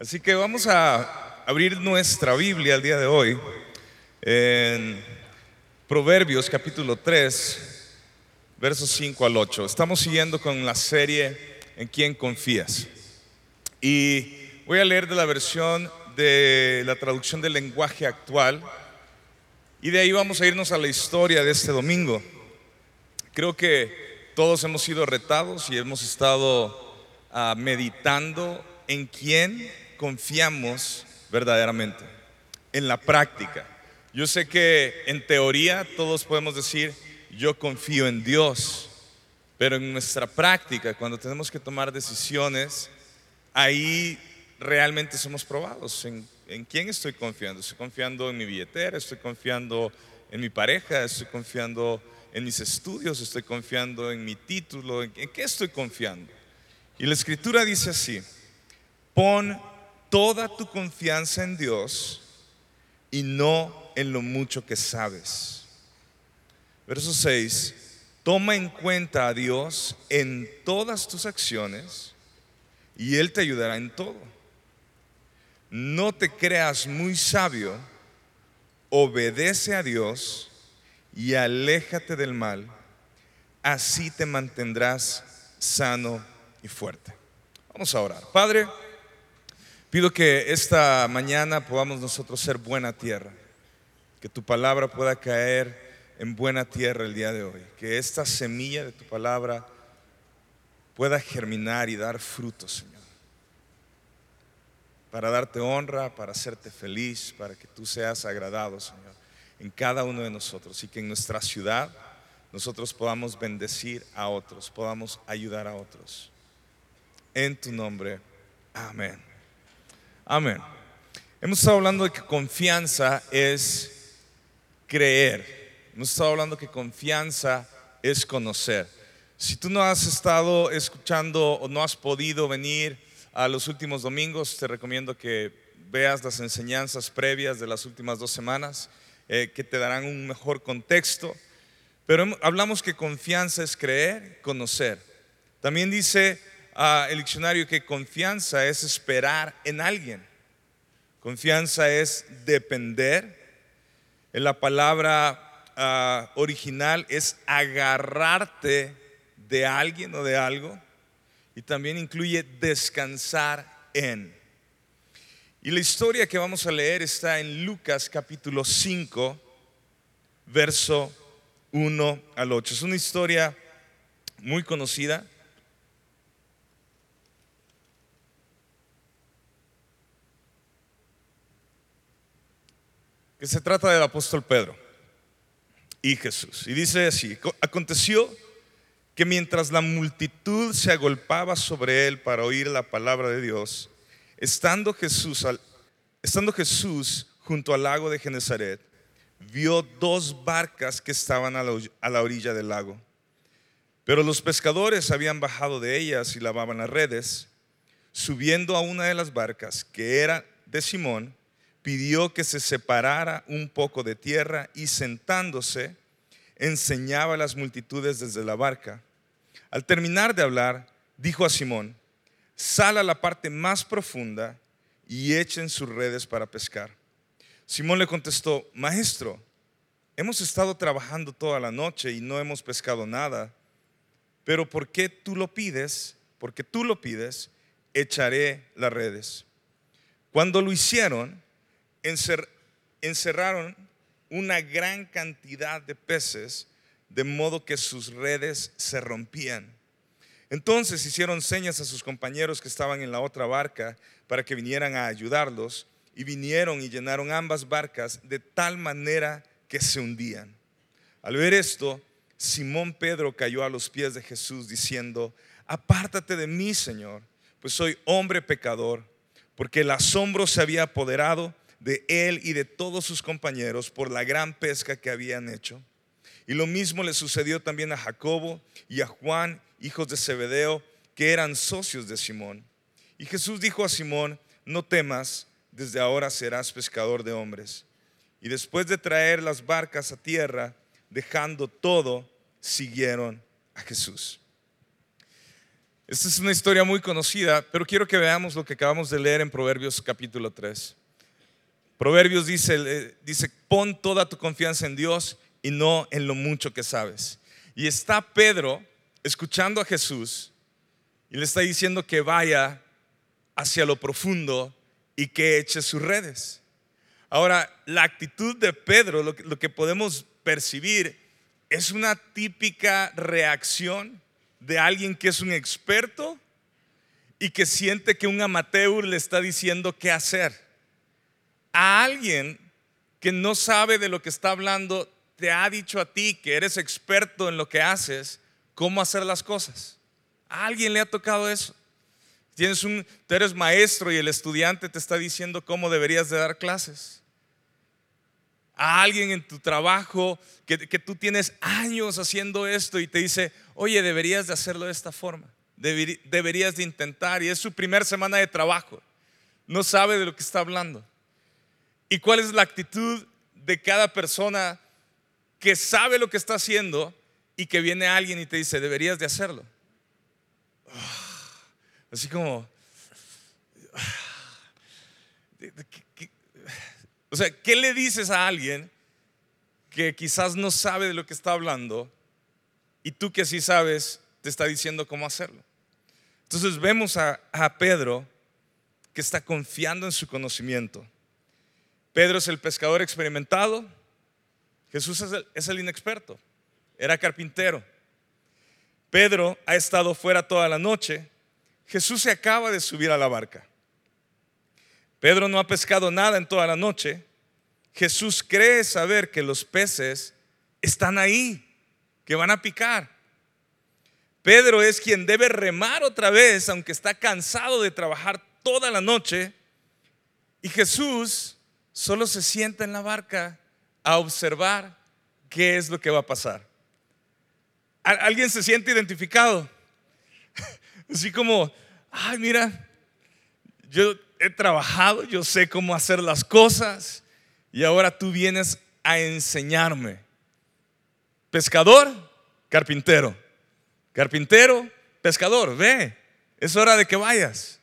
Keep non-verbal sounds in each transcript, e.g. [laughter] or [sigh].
Así que vamos a abrir nuestra Biblia el día de hoy en Proverbios capítulo 3, versos 5 al 8. Estamos siguiendo con la serie En quién confías. Y voy a leer de la versión de la traducción del lenguaje actual y de ahí vamos a irnos a la historia de este domingo. Creo que todos hemos sido retados y hemos estado ah, meditando en quién confiamos verdaderamente, en la práctica. Yo sé que en teoría todos podemos decir, yo confío en Dios, pero en nuestra práctica, cuando tenemos que tomar decisiones, ahí realmente somos probados. ¿En, en quién estoy confiando? ¿Estoy confiando en mi billetera? ¿Estoy confiando en mi pareja? ¿Estoy confiando en mis estudios? ¿Estoy confiando en mi título? ¿En qué estoy confiando? Y la escritura dice así, pon toda tu confianza en Dios y no en lo mucho que sabes. Verso 6. Toma en cuenta a Dios en todas tus acciones y Él te ayudará en todo. No te creas muy sabio, obedece a Dios y aléjate del mal. Así te mantendrás sano y fuerte. Vamos a orar. Padre, Pido que esta mañana podamos nosotros ser buena tierra, que tu palabra pueda caer en buena tierra el día de hoy, que esta semilla de tu palabra pueda germinar y dar frutos, Señor, para darte honra, para hacerte feliz, para que tú seas agradado, Señor, en cada uno de nosotros y que en nuestra ciudad nosotros podamos bendecir a otros, podamos ayudar a otros. En tu nombre, amén. Amén. Hemos estado hablando de que confianza es creer. Hemos estado hablando que confianza es conocer. Si tú no has estado escuchando o no has podido venir a los últimos domingos, te recomiendo que veas las enseñanzas previas de las últimas dos semanas, eh, que te darán un mejor contexto. Pero hablamos que confianza es creer, conocer. También dice el diccionario que confianza es esperar en alguien. Confianza es depender. En la palabra original es agarrarte de alguien o de algo. Y también incluye descansar en. Y la historia que vamos a leer está en Lucas capítulo 5, verso 1 al 8. Es una historia muy conocida. Que se trata del apóstol Pedro y Jesús. Y dice así, aconteció que mientras la multitud se agolpaba sobre él para oír la palabra de Dios, estando Jesús, estando Jesús junto al lago de Genezaret, vio dos barcas que estaban a la, a la orilla del lago. Pero los pescadores habían bajado de ellas y lavaban las redes. Subiendo a una de las barcas, que era de Simón, pidió que se separara un poco de tierra y sentándose enseñaba a las multitudes desde la barca. Al terminar de hablar, dijo a Simón, sal a la parte más profunda y echen sus redes para pescar. Simón le contestó, maestro, hemos estado trabajando toda la noche y no hemos pescado nada, pero ¿por qué tú lo pides? Porque tú lo pides, echaré las redes. Cuando lo hicieron, encerraron una gran cantidad de peces, de modo que sus redes se rompían. Entonces hicieron señas a sus compañeros que estaban en la otra barca para que vinieran a ayudarlos, y vinieron y llenaron ambas barcas de tal manera que se hundían. Al ver esto, Simón Pedro cayó a los pies de Jesús diciendo, apártate de mí, Señor, pues soy hombre pecador, porque el asombro se había apoderado de él y de todos sus compañeros por la gran pesca que habían hecho. Y lo mismo le sucedió también a Jacobo y a Juan, hijos de Zebedeo, que eran socios de Simón. Y Jesús dijo a Simón, no temas, desde ahora serás pescador de hombres. Y después de traer las barcas a tierra, dejando todo, siguieron a Jesús. Esta es una historia muy conocida, pero quiero que veamos lo que acabamos de leer en Proverbios capítulo 3. Proverbios dice, eh, dice, pon toda tu confianza en Dios y no en lo mucho que sabes. Y está Pedro escuchando a Jesús y le está diciendo que vaya hacia lo profundo y que eche sus redes. Ahora, la actitud de Pedro, lo que, lo que podemos percibir, es una típica reacción de alguien que es un experto y que siente que un amateur le está diciendo qué hacer. A alguien que no sabe de lo que está hablando, te ha dicho a ti que eres experto en lo que haces, cómo hacer las cosas. A alguien le ha tocado eso. Tienes un, tú eres maestro y el estudiante te está diciendo cómo deberías de dar clases. A alguien en tu trabajo que, que tú tienes años haciendo esto y te dice, oye, deberías de hacerlo de esta forma, deberías de intentar. Y es su primera semana de trabajo, no sabe de lo que está hablando. ¿Y cuál es la actitud de cada persona que sabe lo que está haciendo y que viene alguien y te dice, deberías de hacerlo? Así como... O sea, ¿qué le dices a alguien que quizás no sabe de lo que está hablando y tú que sí sabes, te está diciendo cómo hacerlo. Entonces vemos a, Pedro que está confiando en su conocimiento. Pedro es el pescador experimentado, Jesús es el, inexperto, era carpintero. Pedro ha estado fuera toda la noche, Jesús se acaba de subir a la barca. Pedro no ha pescado nada en toda la noche. Jesús cree saber que los peces están ahí que van a picar. Pedro es quien debe remar otra vez, aunque está cansado de trabajar toda la noche. Y Jesús solo se sienta en la barca a observar qué es lo que va a pasar. ¿Alguien se siente identificado? [laughs] Así como, ay, mira, yo he trabajado, yo sé cómo hacer las cosas y ahora tú vienes a enseñarme. Pescador, carpintero. Carpintero, pescador. Ve, es hora de que vayas.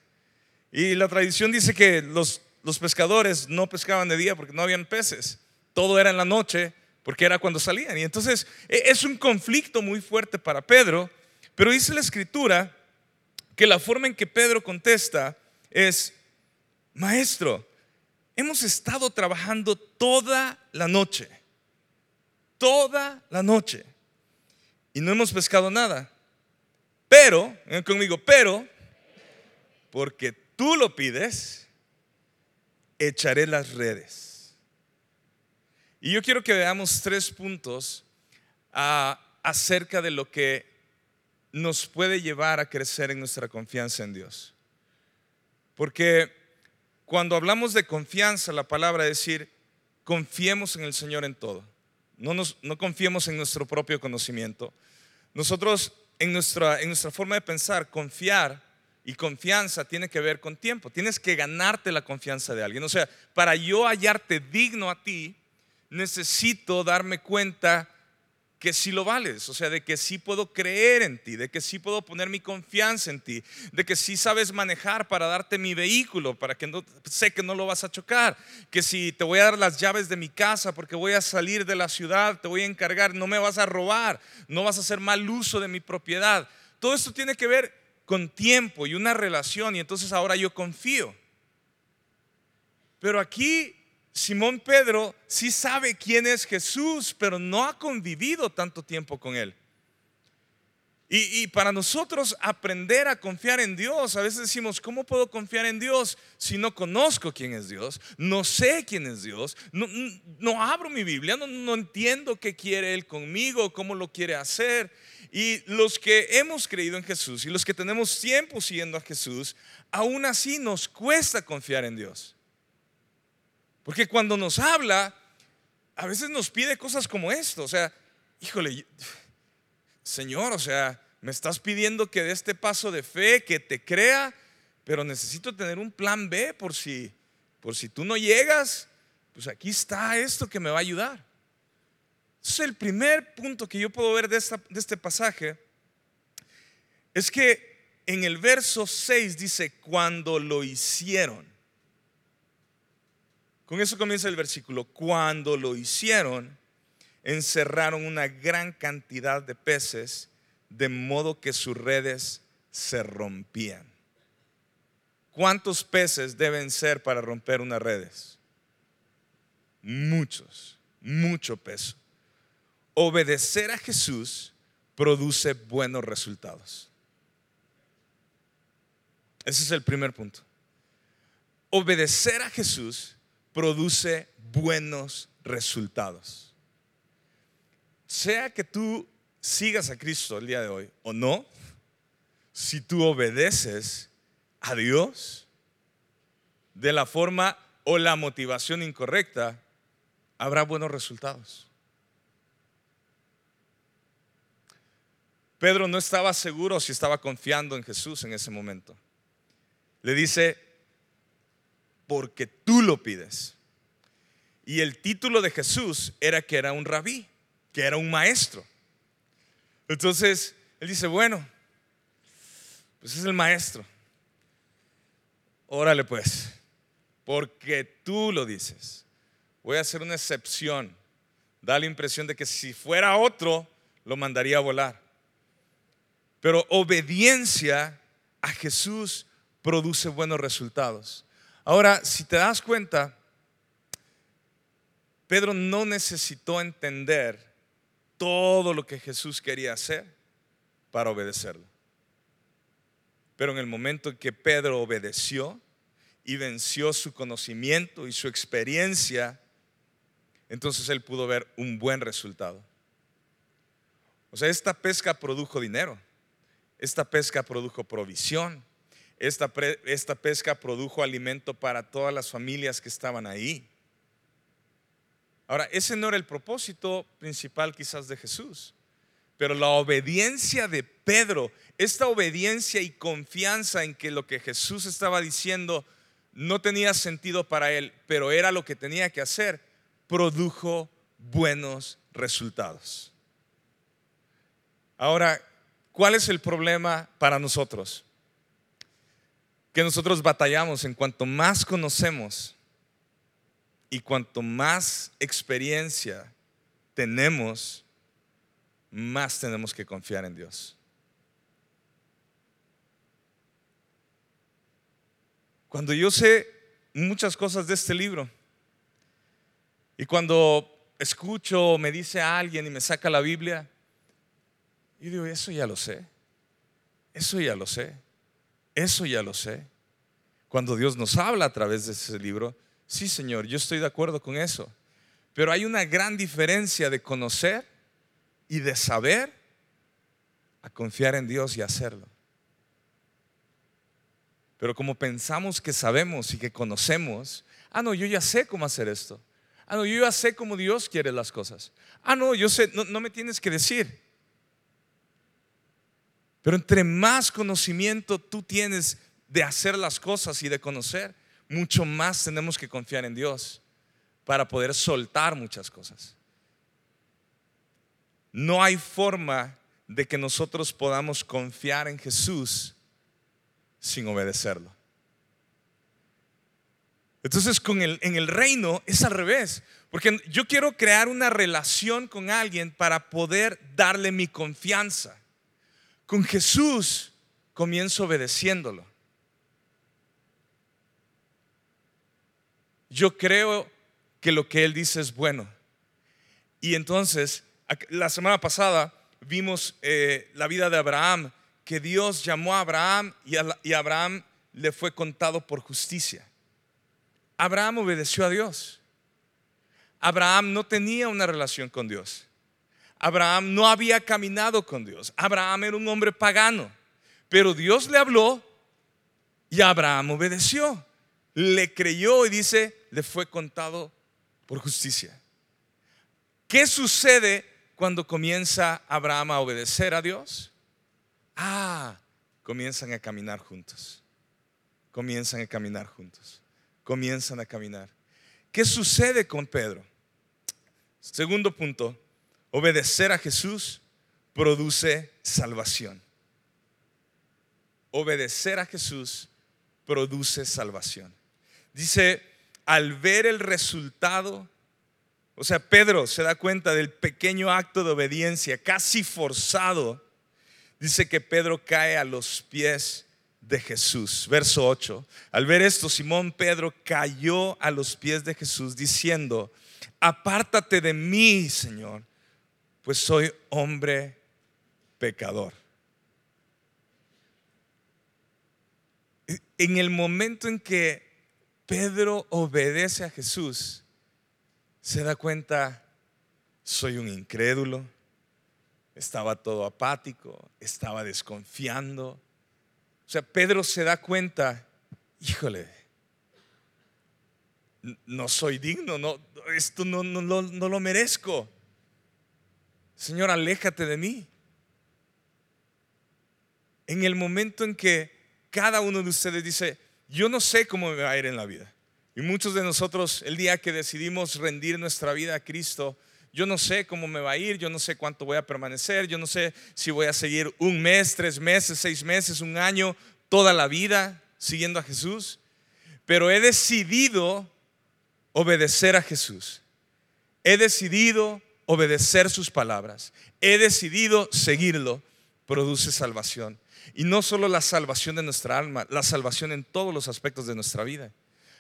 Y la tradición dice que los, los pescadores no pescaban de día porque no habían peces. Todo era en la noche porque era cuando salían. Y entonces e, es un conflicto muy fuerte para Pedro, pero dice la escritura que la forma en que Pedro contesta es, maestro, hemos estado trabajando toda la noche toda la noche y no hemos pescado nada. Pero, conmigo, pero, porque tú lo pides, echaré las redes. Y yo quiero que veamos tres puntos ah, acerca de lo que nos puede llevar a crecer en nuestra confianza en Dios. Porque cuando hablamos de confianza, la palabra es decir, confiemos en el Señor en todo. No, nos, no confiemos en nuestro propio conocimiento. Nosotros, en nuestra, en nuestra forma de pensar, confiar y confianza tiene que ver con tiempo. Tienes que ganarte la confianza de alguien. O sea, para yo hallarte digno a ti, necesito darme cuenta que sí lo vales, o sea, de que sí puedo creer en ti, de que sí puedo poner mi confianza en ti, de que sí sabes manejar para darte mi vehículo, para que no, sé que no lo vas a chocar, que si te voy a dar las llaves de mi casa porque voy a salir de la ciudad, te voy a encargar, no me vas a robar, no vas a hacer mal uso de mi propiedad. Todo esto tiene que ver con tiempo y una relación y entonces ahora yo confío. Pero aquí Simón Pedro sí sabe quién es Jesús, pero no ha convivido tanto tiempo con él. Y, para nosotros aprender a confiar en Dios, a veces decimos, ¿cómo puedo confiar en Dios si no conozco quién es Dios? No sé quién es Dios, no, abro mi Biblia, no, no entiendo qué quiere Él conmigo, cómo lo quiere hacer. Y los que hemos creído en Jesús y los que tenemos tiempo siguiendo a Jesús, aún así nos cuesta confiar en Dios. Porque cuando nos habla, a veces nos pide cosas como esto. O sea, híjole, Señor, o sea, me estás pidiendo que dé este paso de fe, que te crea, pero necesito tener un plan B por si, por si tú no llegas, pues aquí está esto que me va a ayudar. Es el primer punto que yo puedo ver de, de este pasaje. Es que en el verso 6 dice, cuando lo hicieron. Con eso comienza el versículo. Cuando lo hicieron, encerraron una gran cantidad de peces, de modo que sus redes se rompían. ¿Cuántos peces deben ser para romper unas redes? Muchos, mucho peso. Obedecer a Jesús produce buenos resultados. Ese es el primer punto. Obedecer a Jesús produce buenos resultados. Sea que tú sigas a Cristo el día de hoy o no, si tú obedeces a Dios de la forma o la motivación incorrecta, habrá buenos resultados. Pedro no estaba seguro si estaba confiando en Jesús en ese momento. Le dice, porque tú lo pides. Y el título de Jesús era que era un rabí, que era un maestro. Entonces, él dice, bueno, pues es el maestro. Órale pues, porque tú lo dices. Voy a hacer una excepción. Da la impresión de que si fuera otro, lo mandaría a volar. Pero obediencia a Jesús produce buenos resultados. Ahora, si te das cuenta, Pedro no necesitó entender todo lo que Jesús quería hacer para obedecerlo. Pero en el momento en que Pedro obedeció y venció su conocimiento y su experiencia, entonces él pudo ver un buen resultado. O sea, esta pesca produjo dinero, esta pesca produjo provisión, esta, esta pesca produjo alimento para todas las familias que estaban ahí. Ahora, ese no era el propósito principal quizás de Jesús, pero la obediencia de Pedro, esta obediencia y confianza en que lo que Jesús estaba diciendo no tenía sentido para él, pero era lo que tenía que hacer, produjo buenos resultados. Ahora, ¿cuál es el problema para nosotros? que nosotros batallamos en cuanto más conocemos y cuanto más experiencia tenemos, más tenemos que confiar en Dios. Cuando yo sé muchas cosas de este libro y cuando escucho o me dice alguien y me saca la Biblia, yo digo, eso ya lo sé, eso ya lo sé. Eso ya lo sé. Cuando Dios nos habla a través de ese libro, sí Señor, yo estoy de acuerdo con eso. Pero hay una gran diferencia de conocer y de saber a confiar en Dios y hacerlo. Pero como pensamos que sabemos y que conocemos, ah, no, yo ya sé cómo hacer esto. Ah, no, yo ya sé cómo Dios quiere las cosas. Ah, no, yo sé, no, no me tienes que decir. Pero entre más conocimiento tú tienes de hacer las cosas y de conocer, mucho más tenemos que confiar en Dios para poder soltar muchas cosas. No hay forma de que nosotros podamos confiar en Jesús sin obedecerlo. Entonces con el, en el reino es al revés, porque yo quiero crear una relación con alguien para poder darle mi confianza. Con Jesús comienzo obedeciéndolo. Yo creo que lo que Él dice es bueno. Y entonces, la semana pasada vimos eh, la vida de Abraham, que Dios llamó a Abraham y y a Abraham le fue contado por justicia. Abraham obedeció a Dios. Abraham no tenía una relación con Dios. Abraham no había caminado con Dios. Abraham era un hombre pagano. Pero Dios le habló y Abraham obedeció. Le creyó y dice, le fue contado por justicia. ¿Qué sucede cuando comienza Abraham a obedecer a Dios? Ah, comienzan a caminar juntos. Comienzan a caminar juntos. Comienzan a caminar. ¿Qué sucede con Pedro? Segundo punto, Obedecer a Jesús produce salvación. obedecer a Jesús produce salvación. Dice, al ver el resultado, o sea, Pedro se da cuenta del pequeño acto de obediencia, casi forzado. Dice que Pedro cae a los pies de Jesús. Verso 8. Al ver esto, Simón Pedro cayó a los pies de Jesús diciendo, apártate de mí, Señor, pues soy hombre pecador. En el momento en que Pedro obedece a Jesús, se da cuenta, soy un incrédulo, estaba todo apático, estaba desconfiando. O sea, Pedro se da cuenta, híjole, no soy digno, no, esto no, no, no lo merezco. Señor, aléjate de mí. En el momento en que cada uno de ustedes dice, yo no sé cómo me va a ir en la vida. Y muchos de nosotros, el día que decidimos rendir nuestra vida a Cristo, yo no sé cómo me va a ir, yo no sé cuánto voy a permanecer, yo no sé si voy a seguir un mes, tres meses, seis meses, un año, toda la vida siguiendo a Jesús. Pero he decidido obedecer a Jesús. He decidido obedecer sus palabras. He decidido seguirlo. Produce salvación. Y no solo la salvación de nuestra alma, la salvación en todos los aspectos de nuestra vida.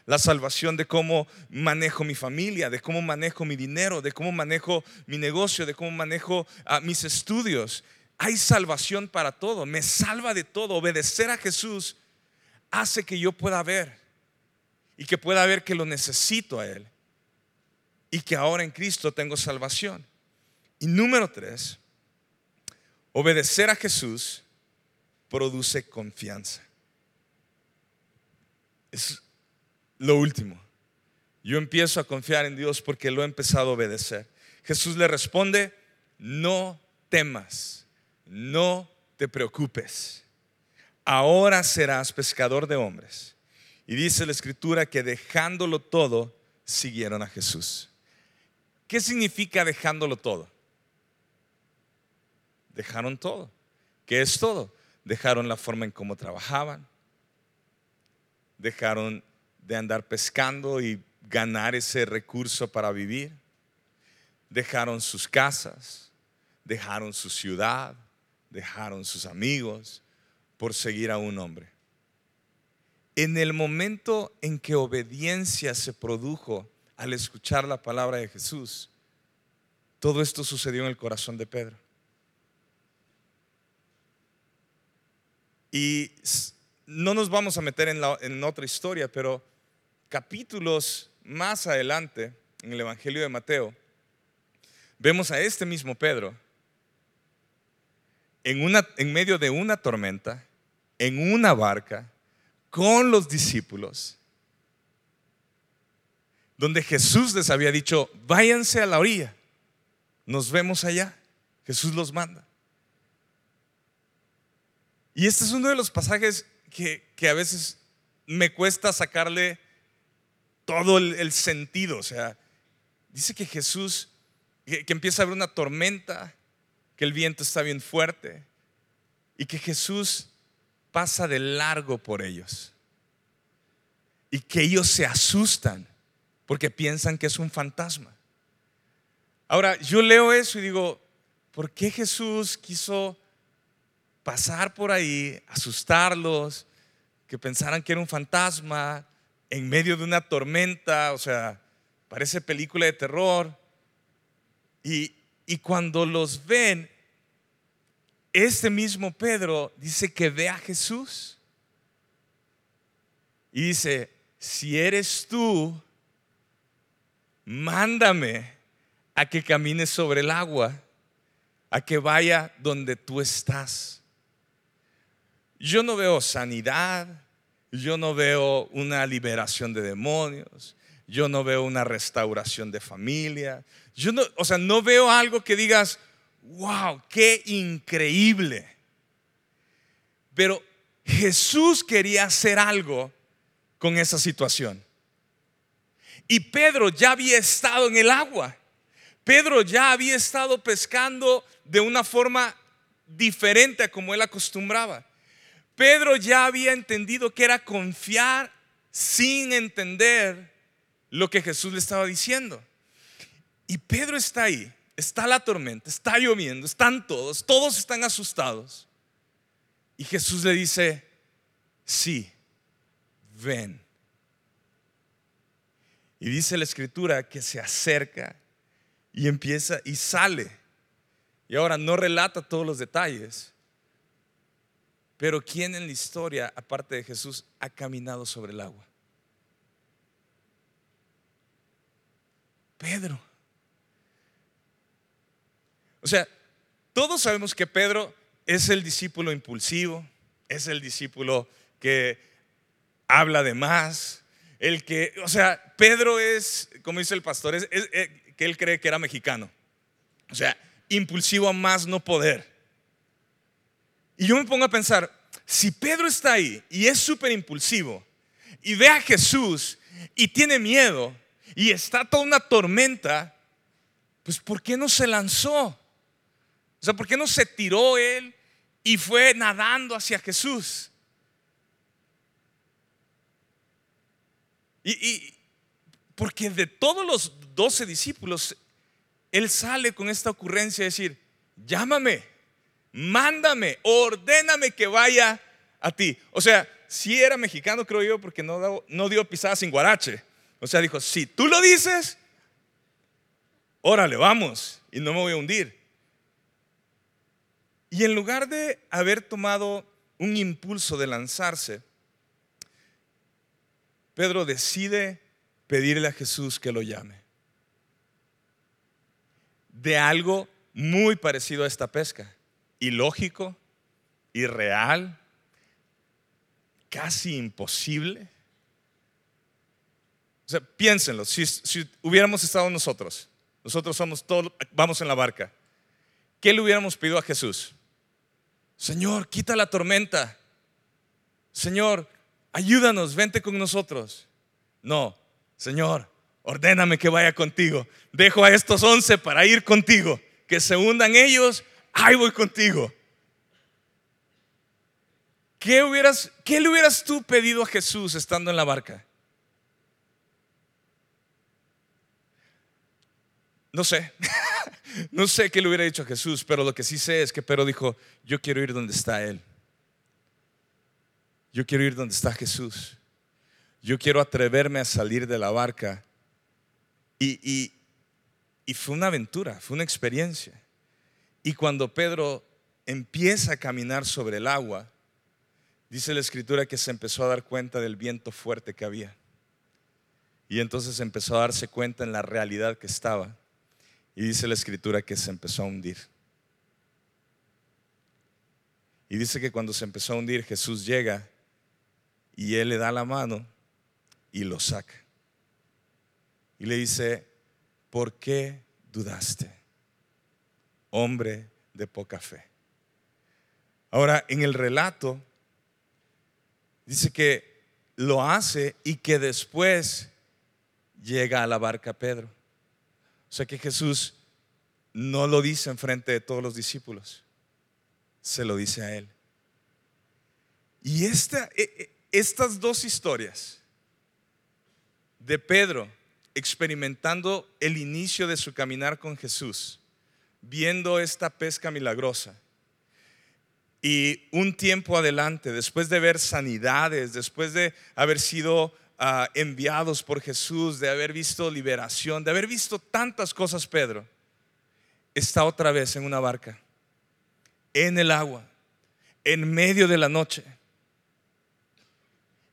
La salvación de cómo manejo mi familia, de cómo manejo mi dinero, de cómo manejo mi negocio, de cómo manejo ah, mis estudios. Hay salvación para todo, me salva de todo. Obedecer a Jesús hace que yo pueda ver y que pueda ver que lo necesito a Él y que ahora en Cristo tengo salvación. Y número tres, obedecer a Jesús produce confianza. Es lo último. Yo empiezo a confiar en Dios porque lo he empezado a obedecer. Jesús le responde, no temas, no te preocupes. Ahora serás pescador de hombres. Y dice la escritura que dejándolo todo, siguieron a Jesús. ¿Qué significa dejándolo todo? Dejaron todo. ¿Qué es todo? Dejaron la forma en cómo trabajaban, dejaron de andar pescando y ganar ese recurso para vivir, dejaron sus casas, dejaron su ciudad, dejaron sus amigos por seguir a un hombre. En el momento en que obediencia se produjo al escuchar la palabra de Jesús, todo esto sucedió en el corazón de Pedro. Y no nos vamos a meter en, otra historia, pero capítulos más adelante, en el Evangelio de Mateo, vemos a este mismo Pedro en medio de una tormenta, en una barca, con los discípulos, donde Jesús les había dicho, váyanse a la orilla, nos vemos allá, Jesús los manda. Y este es uno de los pasajes que, a veces me cuesta sacarle todo el, sentido. O sea, dice que Jesús, que, que empieza a haber una tormenta, que el viento está bien fuerte y que Jesús pasa de largo por ellos. Y que ellos se asustan porque piensan que es un fantasma. Ahora, yo leo eso y digo, ¿por qué Jesús quiso pasar por ahí, asustarlos, que pensaran que era un fantasma en medio de una tormenta, o sea, parece película de terror. Y, y cuando los ven, este mismo Pedro dice que ve a Jesús. Y dice, si eres tú, mándame a que camine sobre el agua, a que vaya donde tú estás. Yo no veo sanidad, yo no veo una liberación de demonios, yo no veo una restauración de familia. Yo no, o sea, no veo algo que digas, wow, qué increíble. Pero Jesús quería hacer algo con esa situación. Y Pedro ya había estado en el agua. Pedro ya había estado pescando de una forma diferente a como él acostumbraba. Pedro ya había entendido que era confiar sin entender lo que Jesús le estaba diciendo. Y Pedro está ahí, está la tormenta, está lloviendo, están todos, todos están asustados. Y Jesús le dice, sí, ven. Y dice la escritura que se acerca y empieza y sale. Y ahora no relata todos los detalles. Pero ¿quién en la historia, aparte de Jesús, ha caminado sobre el agua? Pedro. O sea, todos sabemos que Pedro es el discípulo impulsivo, es el discípulo que habla de más, el que, o sea, Pedro es, como dice el pastor, es, que él cree que era mexicano. O sea, impulsivo a más no poder. Y yo me pongo a pensar, si Pedro está ahí y es súper impulsivo y ve a Jesús y tiene miedo y está toda una tormenta, pues ¿por qué no se lanzó? O sea, ¿por qué no se tiró él y fue nadando hacia Jesús? Y, porque de todos los doce discípulos, él sale con esta ocurrencia de decir, llámame, mándame, ordéname que vaya a ti. O sea, si era mexicano, creo yo, porque no, no dio pisada sin guarache. O sea, dijo, si tú lo dices, órale, vamos, y no me voy a hundir. Y en lugar de haber tomado un impulso de lanzarse, Pedro decide pedirle a Jesús que lo llame. De algo muy parecido a esta pesca. Ilógico, irreal, casi imposible. O sea, piénsenlo, si, hubiéramos estado nosotros, nosotros somos todos, vamos en la barca, ¿qué le hubiéramos pedido a Jesús? Señor, quita la tormenta. Señor, ayúdanos, vente con nosotros. No, Señor, ordéname que vaya contigo. Dejo a estos once para ir contigo. Que se hundan ellos, ahí voy contigo. ¿Qué, hubieras, ¿Qué le hubieras tú pedido a Jesús estando en la barca? No sé, [laughs] no sé qué le hubiera dicho a Jesús, pero lo que sí sé es que Pedro dijo, yo quiero ir donde está Él. Yo quiero ir donde está Jesús. Yo quiero atreverme a salir de la barca. Y, y, fue una aventura, fue una experiencia. Y cuando Pedro empieza a caminar sobre el agua, dice la escritura que se empezó a dar cuenta del viento fuerte que había. Y entonces empezó a darse cuenta en la realidad que estaba. Y dice la escritura que se empezó a hundir. Y dice que cuando se empezó a hundir, Jesús llega y él le da la mano y lo saca. Y le dice, ¿por qué dudaste? Hombre de poca fe. Ahora, en el relato, dice que lo hace y que después llega a la barca Pedro. O sea que Jesús no lo dice en frente de todos los discípulos, se lo dice a él. Y e, e, estas dos historias de Pedro experimentando el inicio de su caminar con Jesús, viendo esta pesca milagrosa, y un tiempo adelante, después de ver sanidades, después de haber sido ah, enviados por Jesús, de haber visto liberación, de haber visto tantas cosas, Pedro, está otra vez en una barca, en el agua, en medio de la noche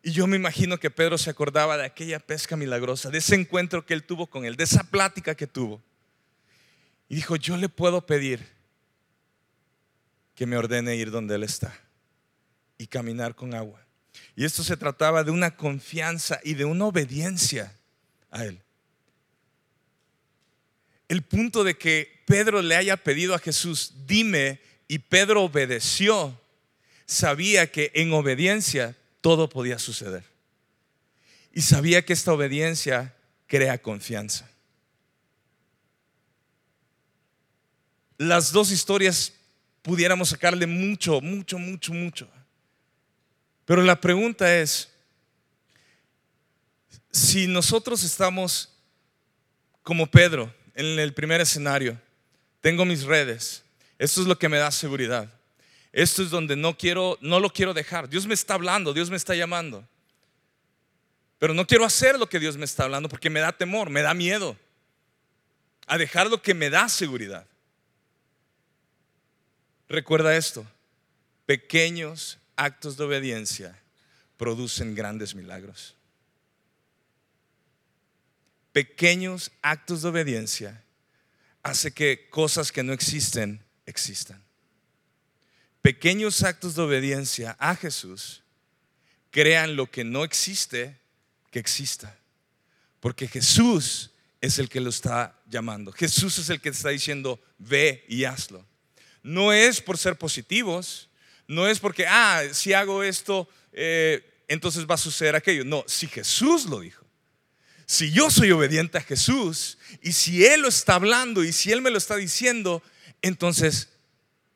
y yo me imagino que Pedro se acordaba de aquella pesca milagrosa, de ese encuentro que él tuvo con él, de esa plática que tuvo. Dijo, yo le puedo pedir que me ordene ir donde él está y caminar con agua. Y esto se trataba de una confianza y de una obediencia a él. El punto de que Pedro le haya pedido a Jesús, dime, y Pedro obedeció, sabía que en obediencia todo podía suceder. Y sabía que esta obediencia crea confianza. Las dos historias pudiéramos sacarle mucho, mucho, mucho, mucho. Pero la pregunta es, si nosotros estamos como Pedro en el primer escenario, tengo mis redes, esto es lo que me da seguridad. Esto es donde no quiero, no lo quiero dejar. Dios me está hablando, Dios me está llamando. Pero no quiero hacer lo que Dios me está hablando porque me da temor, me da miedo a dejar lo que me da seguridad. Recuerda esto, pequeños actos de obediencia producen grandes milagros. Pequeños actos de obediencia hace que cosas que no existen existan. Pequeños actos de obediencia a Jesús crean lo que no existe que exista. Porque Jesús es el que lo está llamando. Jesús es el que está diciendo, ve y hazlo. No es por ser positivos, no es porque, ah, si hago esto, eh, entonces va a suceder aquello. No, si Jesús lo dijo, si yo soy obediente a Jesús y si Él lo está hablando y si Él me lo está diciendo, entonces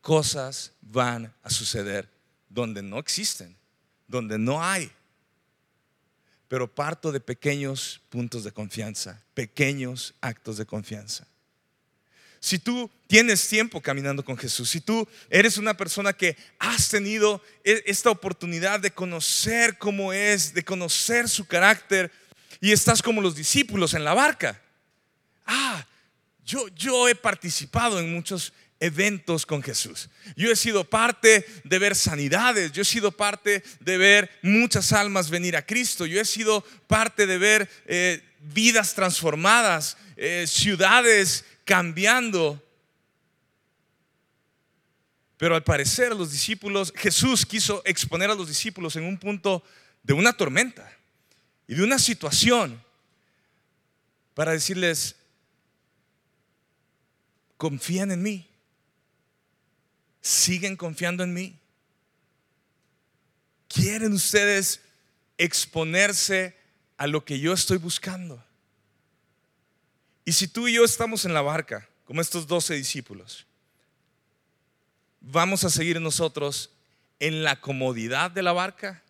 cosas van a suceder donde no existen, donde no hay. Pero parto de pequeños puntos de confianza, pequeños actos de confianza. Si tú tienes tiempo caminando con Jesús, si tú eres una persona que has tenido e, esta oportunidad de conocer cómo es, de conocer su carácter, y estás como los discípulos en la barca. Ah, yo, yo he participado en muchos eventos con Jesús. Yo he sido parte de ver sanidades, yo he sido parte de ver muchas almas venir a Cristo, yo he sido parte de ver eh, vidas transformadas, eh, ciudades cambiando. Pero al parecer los discípulos, Jesús quiso exponer a los discípulos en un punto de una tormenta y de una situación para decirles, confían en mí, siguen confiando en mí. ¿Quieren ustedes exponerse a lo que yo estoy buscando? Y si tú y yo estamos en la barca, como estos doce discípulos, ¿vamos a seguir nosotros en la comodidad de la barca?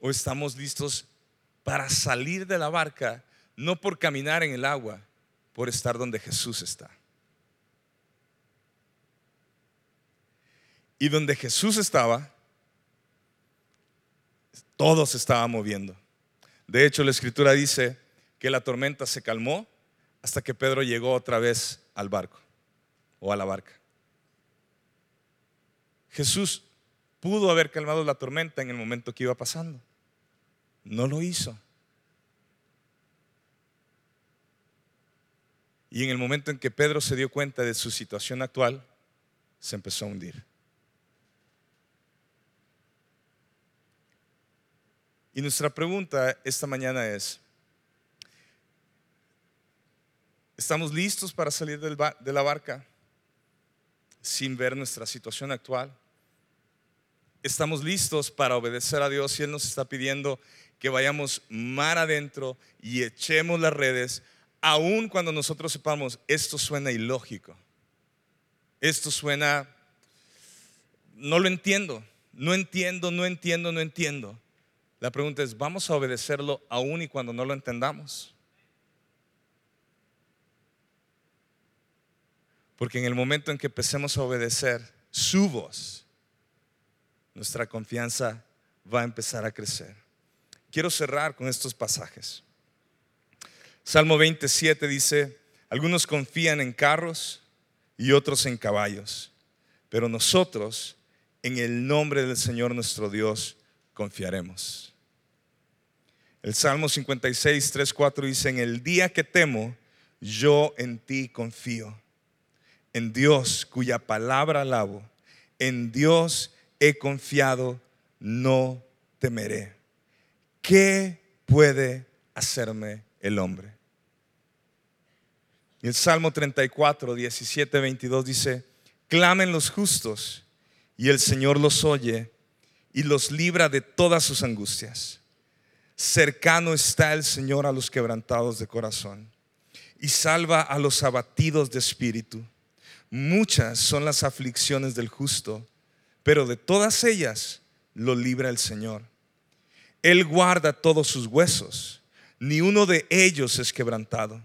¿O estamos listos para salir de la barca, no por caminar en el agua, por estar donde Jesús está? Y donde Jesús estaba, todo se estaba moviendo. De hecho, la escritura dice que la tormenta se calmó hasta que Pedro llegó otra vez al barco o a la barca. Jesús pudo haber calmado la tormenta en el momento que iba pasando. No lo hizo. Y en el momento en que Pedro se dio cuenta de su situación actual, se empezó a hundir. Y nuestra pregunta esta mañana es, ¿Estamos listos para salir de la barca sin ver nuestra situación actual? ¿Estamos listos para obedecer a Dios si Él nos está pidiendo que vayamos mar adentro y echemos las redes, aun cuando nosotros sepamos, esto suena ilógico? Esto suena, no lo entiendo, no entiendo, no entiendo, no entiendo. La pregunta es, ¿vamos a obedecerlo aun y cuando no lo entendamos? Porque en el momento en que empecemos a obedecer su voz, nuestra confianza va a empezar a crecer. Quiero cerrar con estos pasajes. Salmo 27 dice, algunos confían en carros y otros en caballos, pero nosotros en el nombre del Señor nuestro Dios confiaremos. El Salmo 56, 3, 4 dice, en el día que temo, yo en ti confío en Dios cuya palabra alabo, en Dios he confiado, no temeré. ¿Qué puede hacerme el hombre? El Salmo 34, 17, 22 dice, clamen los justos y el Señor los oye y los libra de todas sus angustias. Cercano está el Señor a los quebrantados de corazón y salva a los abatidos de espíritu. Muchas son las aflicciones del justo, pero de todas ellas lo libra el Señor. Él guarda todos sus huesos, ni uno de ellos es quebrantado.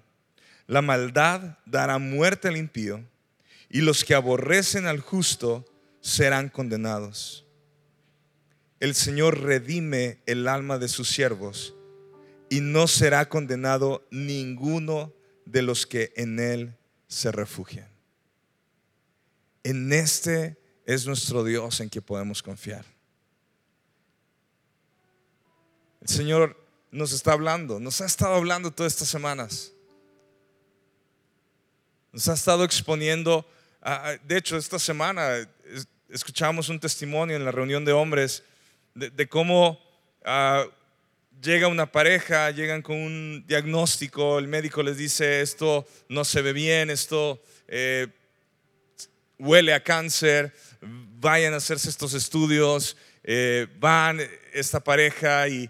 La maldad dará muerte al impío, y los que aborrecen al justo serán condenados. El Señor redime el alma de sus siervos, y no será condenado ninguno de los que en Él se refugian. En este es nuestro Dios en que podemos confiar. El Señor nos está hablando, nos ha estado hablando todas estas semanas. Nos ha estado exponiendo, de hecho esta semana escuchamos un testimonio en la reunión de hombres de, cómo llega una pareja, llegan con un diagnóstico, el médico les dice esto no se ve bien, esto eh, huele a cáncer, vayan a hacerse estos estudios, eh, van esta pareja y,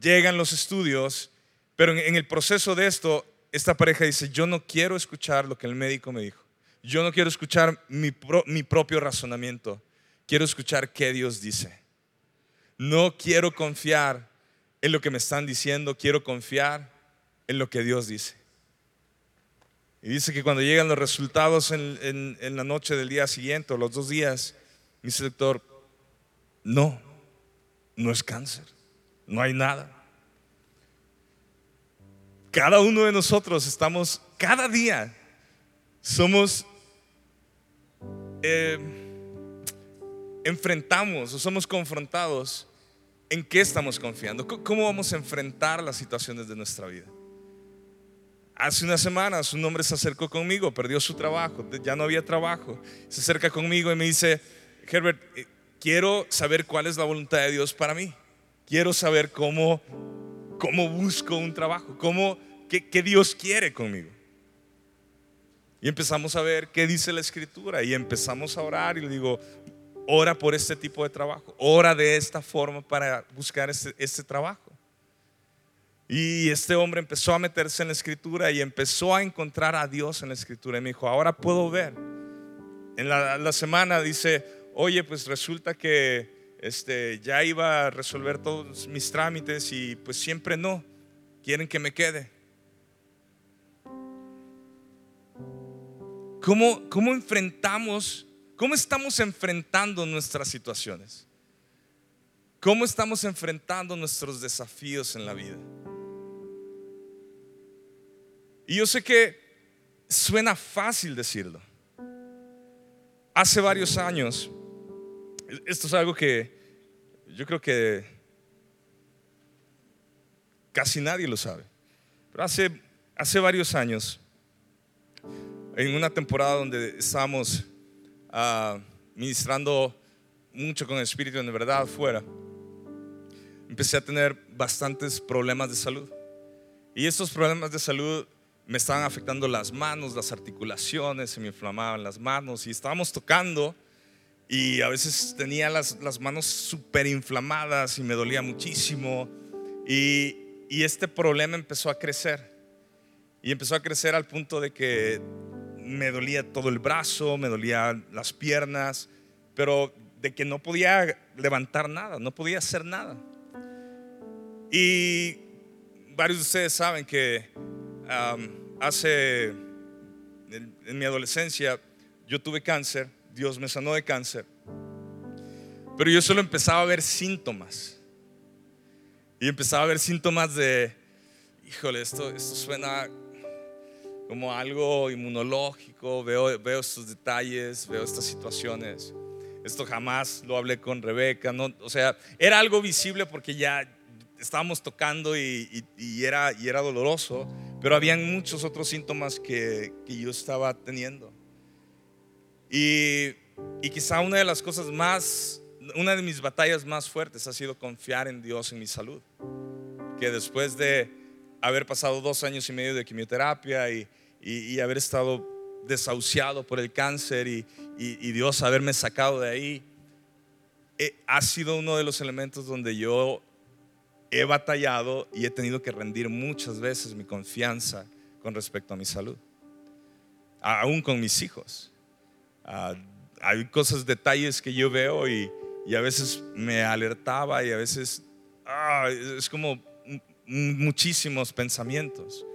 llegan los estudios, pero en, el proceso de esto, esta pareja dice, yo no quiero escuchar lo que el médico me dijo, yo no quiero escuchar mi, mi propio razonamiento, quiero escuchar qué Dios dice. No quiero confiar en lo que me están diciendo, quiero confiar en lo que Dios dice. Y dice que cuando llegan los resultados en, la noche del día siguiente o los dos días, mi doctor, no, no es cáncer, no hay nada. Cada uno de nosotros estamos, cada día, somos, eh, enfrentamos o somos confrontados en qué estamos confiando, cómo vamos a enfrentar las situaciones de nuestra vida. Hace unas semanas un hombre se acercó conmigo, perdió su trabajo, ya no había trabajo. Se acerca conmigo y me dice, Herbert, eh, quiero saber cuál es la voluntad de Dios para mí. Quiero saber cómo, cómo busco un trabajo, cómo, qué, Dios quiere conmigo. Y empezamos a ver qué dice la escritura y empezamos a orar y le digo, ora por este tipo de trabajo, ora de esta forma para buscar este, este trabajo. Y este hombre empezó a meterse en la escritura y empezó a encontrar a Dios en la escritura. Y me dijo, ahora puedo ver. En la, semana dice, oye, pues resulta que este, ya iba a resolver todos mis trámites y pues siempre no. Quieren que me quede. ¿Cómo, cómo enfrentamos, cómo estamos enfrentando nuestras situaciones? ¿Cómo estamos enfrentando nuestros desafíos en la vida? Y yo sé que suena fácil decirlo. Hace varios años, esto es algo que yo creo que casi nadie lo sabe, pero hace, hace varios años, en una temporada donde estábamos uh, ministrando mucho con el Espíritu de verdad afuera, empecé a tener bastantes problemas de salud. Y estos problemas de salud me estaban afectando las manos, las articulaciones, se me inflamaban las manos y estábamos tocando y a veces tenía las, las manos súper inflamadas y me dolía muchísimo y, y este problema empezó a crecer y empezó a crecer al punto de que me dolía todo el brazo, me dolía las piernas, pero de que no podía levantar nada, no podía hacer nada. Y varios de ustedes saben que hace, en, mi adolescencia, yo tuve cáncer, Dios me sanó de cáncer, pero yo solo empezaba a ver síntomas. Y empezaba a ver síntomas de, híjole, esto, esto suena como algo inmunológico, veo, veo estos detalles, veo estas situaciones. Esto jamás lo hablé con Rebeca, no, o sea, era algo visible porque ya estábamos tocando y, era, y era doloroso, pero habían muchos otros síntomas que, yo estaba teniendo. Y, y quizá una de las cosas más, una de mis batallas más fuertes ha sido confiar en Dios en mi salud. Que después de haber pasado dos años y medio de quimioterapia y, y haber estado desahuciado por el cáncer y, Dios haberme sacado de ahí, eh, ha sido uno de los elementos donde yo he batallado y he tenido que rendir muchas veces mi confianza con respecto a mi salud, aún con mis hijos. Hay cosas, detalles que yo veo y, y a veces me alertaba y a veces ah, es como muchísimos pensamientos.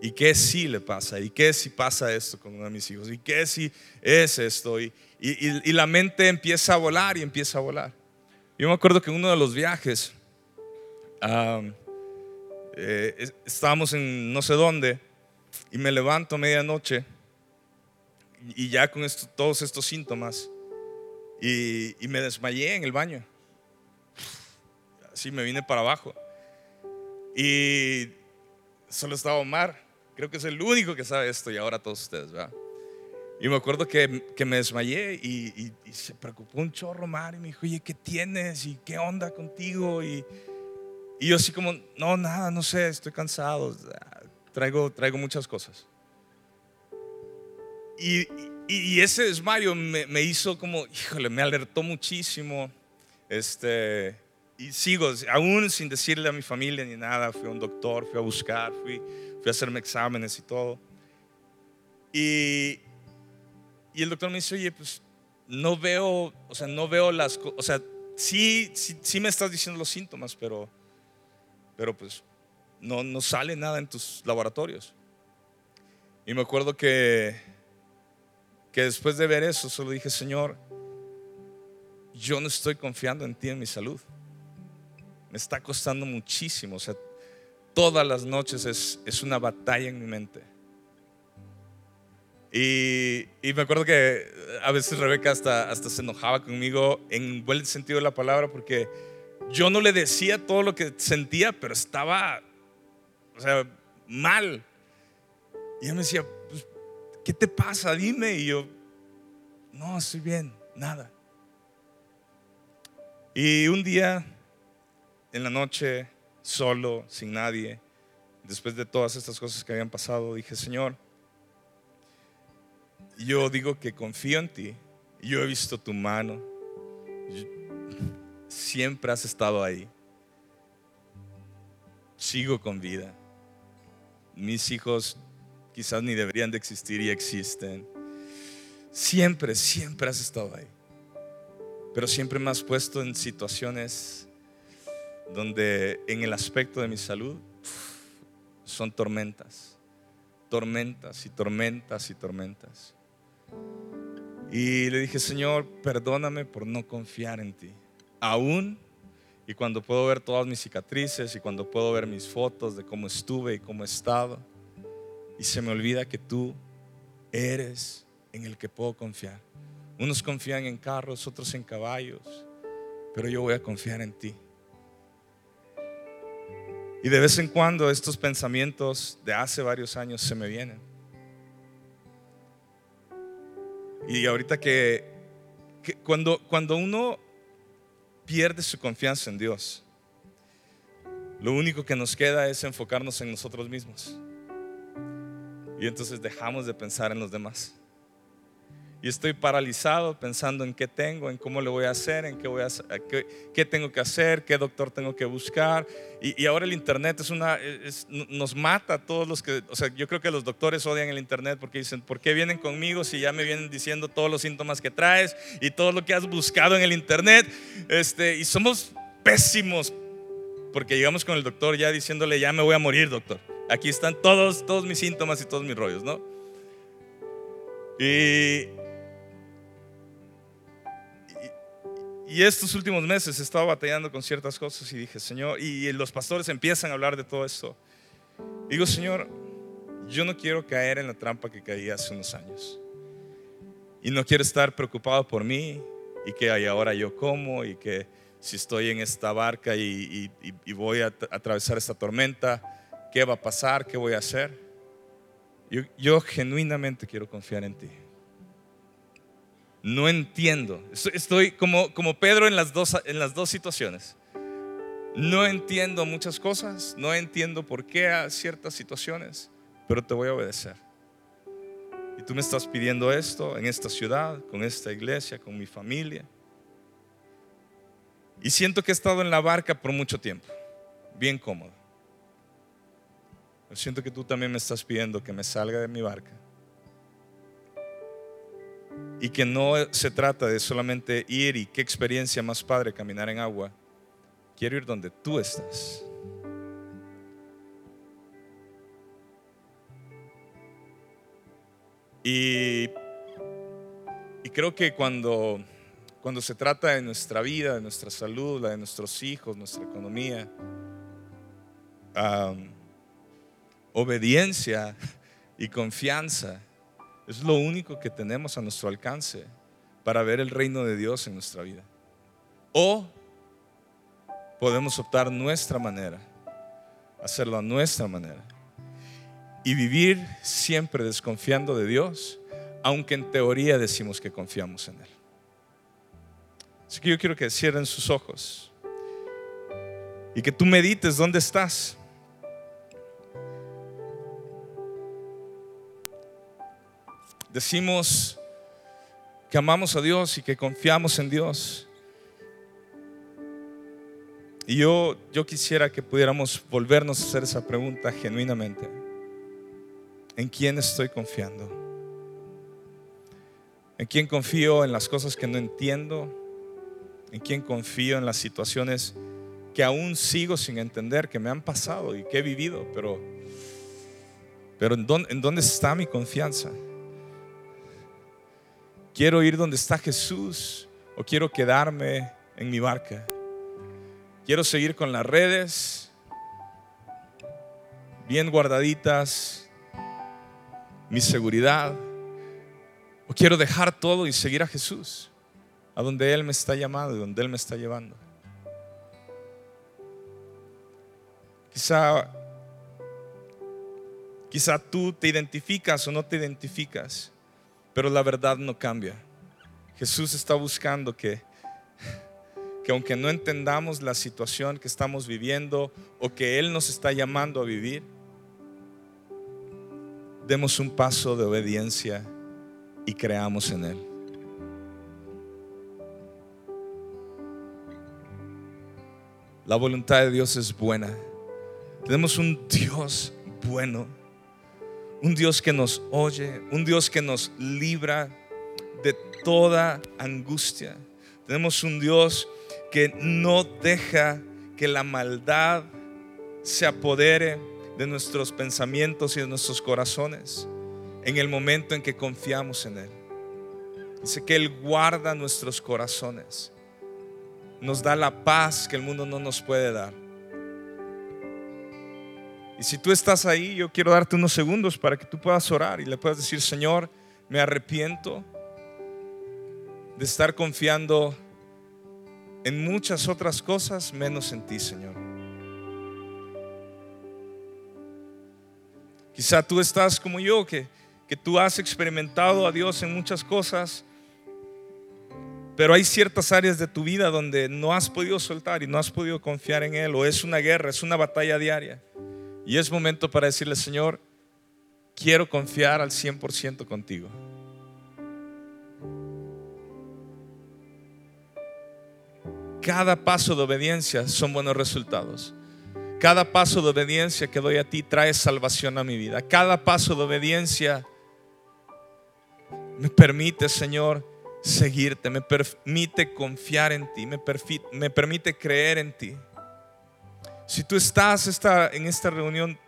¿Y qué si le pasa? ¿Y qué si pasa esto con uno de mis hijos? ¿Y qué si es esto? Y, y, la mente empieza a volar y empieza a volar. Yo me acuerdo que uno de los viajes eh, estábamos en no sé dónde y me levanto a medianoche y ya con todos estos síntomas y, y me desmayé en el baño. Así me vine para abajo. Y solo estaba Omar Creo que es el único que sabe esto y ahora todos ustedes, ¿verdad? Y me acuerdo que, que me desmayé y, se preocupó un chorro Mar y me dijo, oye, ¿qué tienes? ¿Y qué onda contigo? Y, y yo así como, no, nada, no sé, estoy cansado, traigo, traigo muchas cosas. Y, y ese desmayo me, me, hizo como, híjole, me alertó muchísimo. Este, y sigo, aún sin decirle a mi familia ni nada, fui a un doctor, fui a buscar, fui, fui a hacerme exámenes y todo. Y, y el doctor me dice, oye, pues no veo, o sea, no veo las cosas, o sea, sí, sí, sí, me estás diciendo los síntomas, pero, pero pues no, no sale nada en tus laboratorios. Y me acuerdo que, que después de ver eso, solo dije, Señor, yo no estoy confiando en ti, en mi salud me está costando muchísimo. O sea, todas las noches es, es una batalla en mi mente. Y, y, me acuerdo que a veces Rebeca hasta, hasta se enojaba conmigo en buen sentido de la palabra porque yo no le decía todo lo que sentía, pero estaba, o sea, mal. Y ella me decía, pues, ¿qué te pasa? Dime. Y yo, no, estoy bien, nada. Y un día en la noche, solo, sin nadie, después de todas estas cosas que habían pasado, dije, Señor, yo digo que confío en ti, yo he visto tu mano, siempre has estado ahí, sigo con vida, mis hijos quizás ni deberían de existir y existen, siempre, siempre has estado ahí, pero siempre me has puesto en situaciones donde en el aspecto de mi salud son tormentas, tormentas y tormentas y tormentas. Y le dije, Señor, perdóname por no confiar en ti. Aún y cuando puedo ver todas mis cicatrices y cuando puedo ver mis fotos de cómo estuve y cómo he estado, y se me olvida que tú eres en el que puedo confiar. Unos confían en carros, otros en caballos, pero yo voy a confiar en ti. Y de vez en cuando estos pensamientos de hace varios años se me vienen. Y ahorita que, cuando, cuando uno pierde su confianza en Dios, lo único que nos queda es enfocarnos en nosotros mismos. Y entonces dejamos de pensar en los demás y estoy paralizado pensando en qué tengo, en cómo le voy a hacer, en qué, voy a, qué, qué tengo que hacer, qué doctor tengo que buscar. Y, y ahora el Internet es una, nos mata a todos los que, o sea, yo creo que los doctores odian el Internet porque dicen, ¿por qué vienen conmigo si ya me vienen diciendo todos los síntomas que traes y todo lo que has buscado en el Internet? Este, y somos pésimos porque llegamos con el doctor ya diciéndole, ya me voy a morir, doctor. Aquí están todos, todos mis síntomas y todos mis rollos, ¿no? Y, Y estos últimos meses he estado batallando con ciertas cosas y dije, Señor, y los pastores empiezan a hablar de todo esto. Digo, Señor, yo no quiero caer en la trampa que caí hace unos años. Y no quiero estar preocupado por mí y que ahora yo como y que si estoy en esta barca y, voy a atravesar esta tormenta, ¿qué va a pasar? ¿Qué voy a hacer? yo genuinamente quiero confiar en ti no entiendo. Estoy como, como Pedro en las, dos, en las dos situaciones. No entiendo muchas cosas, no entiendo por qué a ciertas situaciones, pero te voy a obedecer. Y tú me estás pidiendo esto en esta ciudad, con esta iglesia, con mi familia. Y siento que he estado en la barca por mucho tiempo, bien cómodo. siento que tú también me estás pidiendo que me salga de mi barca y que no se trata de solamente ir y qué experiencia más padre caminar en agua. Quiero ir donde tú estás. Y, creo que cuando, cuando se trata de nuestra vida, de nuestra salud, la de nuestros hijos, nuestra economía, obediencia y confianza es lo único que tenemos a nuestro alcance para ver el reino de Dios en nuestra vida. O podemos optar nuestra manera, hacerlo a nuestra manera y vivir siempre desconfiando de Dios, aunque en teoría decimos que confiamos en Él. Así que yo quiero que cierren sus ojos y que tú medites dónde estás. Decimos que amamos a Dios y que confiamos en Dios. Y yo, yo quisiera que pudiéramos volvernos a hacer esa pregunta genuinamente. ¿En quién estoy confiando? ¿En quién confío en las cosas que no entiendo? ¿En quién confío en las situaciones que aún sigo sin entender, que me han pasado y que he vivido? Pero, pero ¿en dónde, en dónde está mi confianza? ¿Quiero ir donde está Jesús o quiero quedarme en mi barca? ¿Quiero seguir con las redes bien guardaditas, mi seguridad? ¿O quiero dejar todo y seguir a Jesús, a donde Él me está llamando y donde Él me está llevando? Quizá, quizá tú te identificas o no te identificas pero la verdad no cambia. Jesús está buscando que, que aunque no entendamos la situación que estamos viviendo o que Él nos está llamando a vivir, demos un paso de obediencia y creamos en Él. La voluntad de Dios es buena. Tenemos un Dios bueno un Dios que nos oye, un Dios que nos libra de toda angustia. Tenemos un Dios que no deja que la maldad se apodere de nuestros pensamientos y de nuestros corazones en el momento en que confiamos en Él. Dice que Él guarda nuestros corazones, nos da la paz que el mundo no nos puede dar. Y si tú estás ahí, yo quiero darte unos segundos para que tú puedas orar y le puedas decir, Señor, me arrepiento de estar confiando en muchas otras cosas menos en ti, Señor. Quizá tú estás como yo, que, que tú has experimentado a Dios en muchas cosas, pero hay ciertas áreas de tu vida donde no has podido soltar y no has podido confiar en Él, o es una guerra, es una batalla diaria. Y es momento para decirle, Señor, quiero confiar al 100% contigo. Cada paso de obediencia son buenos resultados. Cada paso de obediencia que doy a ti trae salvación a mi vida. Cada paso de obediencia me permite, Señor, seguirte, me permite confiar en ti, me, me permite creer en ti. Si tú estás en esta reunión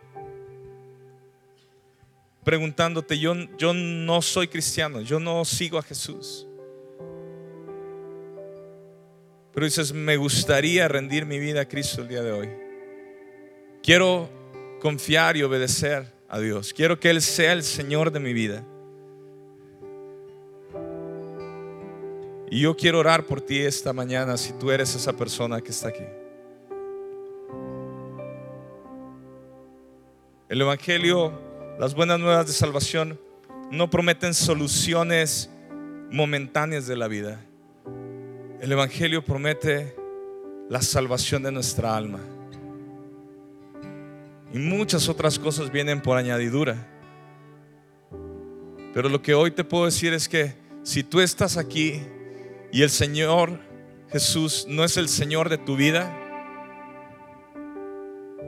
preguntándote, yo, yo no soy cristiano, yo no sigo a Jesús. Pero dices, me gustaría rendir mi vida a Cristo el día de hoy. Quiero confiar y obedecer a Dios. Quiero que Él sea el Señor de mi vida. Y yo quiero orar por ti esta mañana si tú eres esa persona que está aquí. El Evangelio, las buenas nuevas de salvación, no prometen soluciones momentáneas de la vida. El Evangelio promete la salvación de nuestra alma. Y muchas otras cosas vienen por añadidura. Pero lo que hoy te puedo decir es que si tú estás aquí y el Señor Jesús no es el Señor de tu vida,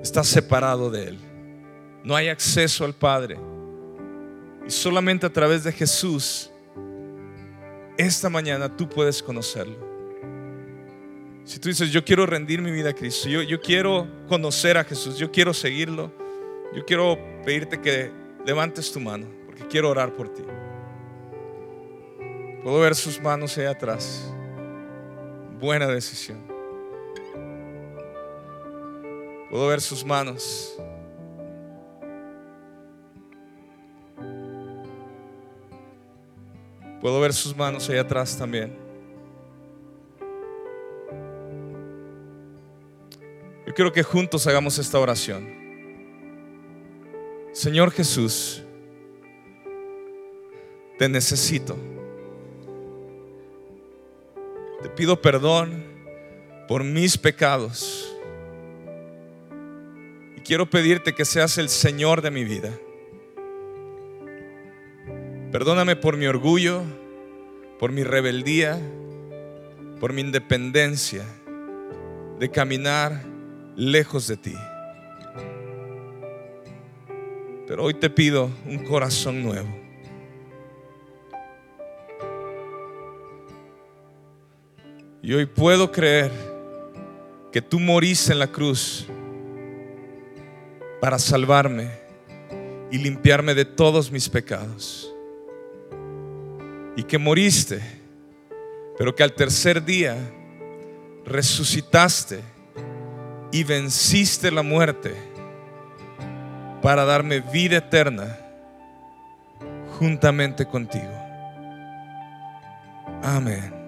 estás separado de Él no hay acceso al Padre. Y solamente a través de Jesús esta mañana tú puedes conocerlo. Si tú dices, yo quiero rendir mi vida a Cristo, yo, quiero conocer a Jesús, yo quiero seguirlo, yo quiero pedirte que levantes tu mano, porque quiero orar por ti. Puedo ver sus manos ahí atrás. Buena decisión. Puedo ver sus manos. Puedo ver sus manos ahí atrás también. Yo quiero que juntos hagamos esta oración. Señor Jesús, te necesito. Te pido perdón por mis pecados. Y quiero pedirte que seas el Señor de mi vida. Perdóname por mi orgullo, por mi rebeldía, por mi independencia de caminar lejos de ti. Pero hoy te pido un corazón nuevo. Y hoy puedo creer que tú moriste en la cruz para salvarme y limpiarme de todos mis pecados. Y que moriste, pero que al tercer día resucitaste y venciste la muerte para darme vida eterna juntamente contigo. Amén.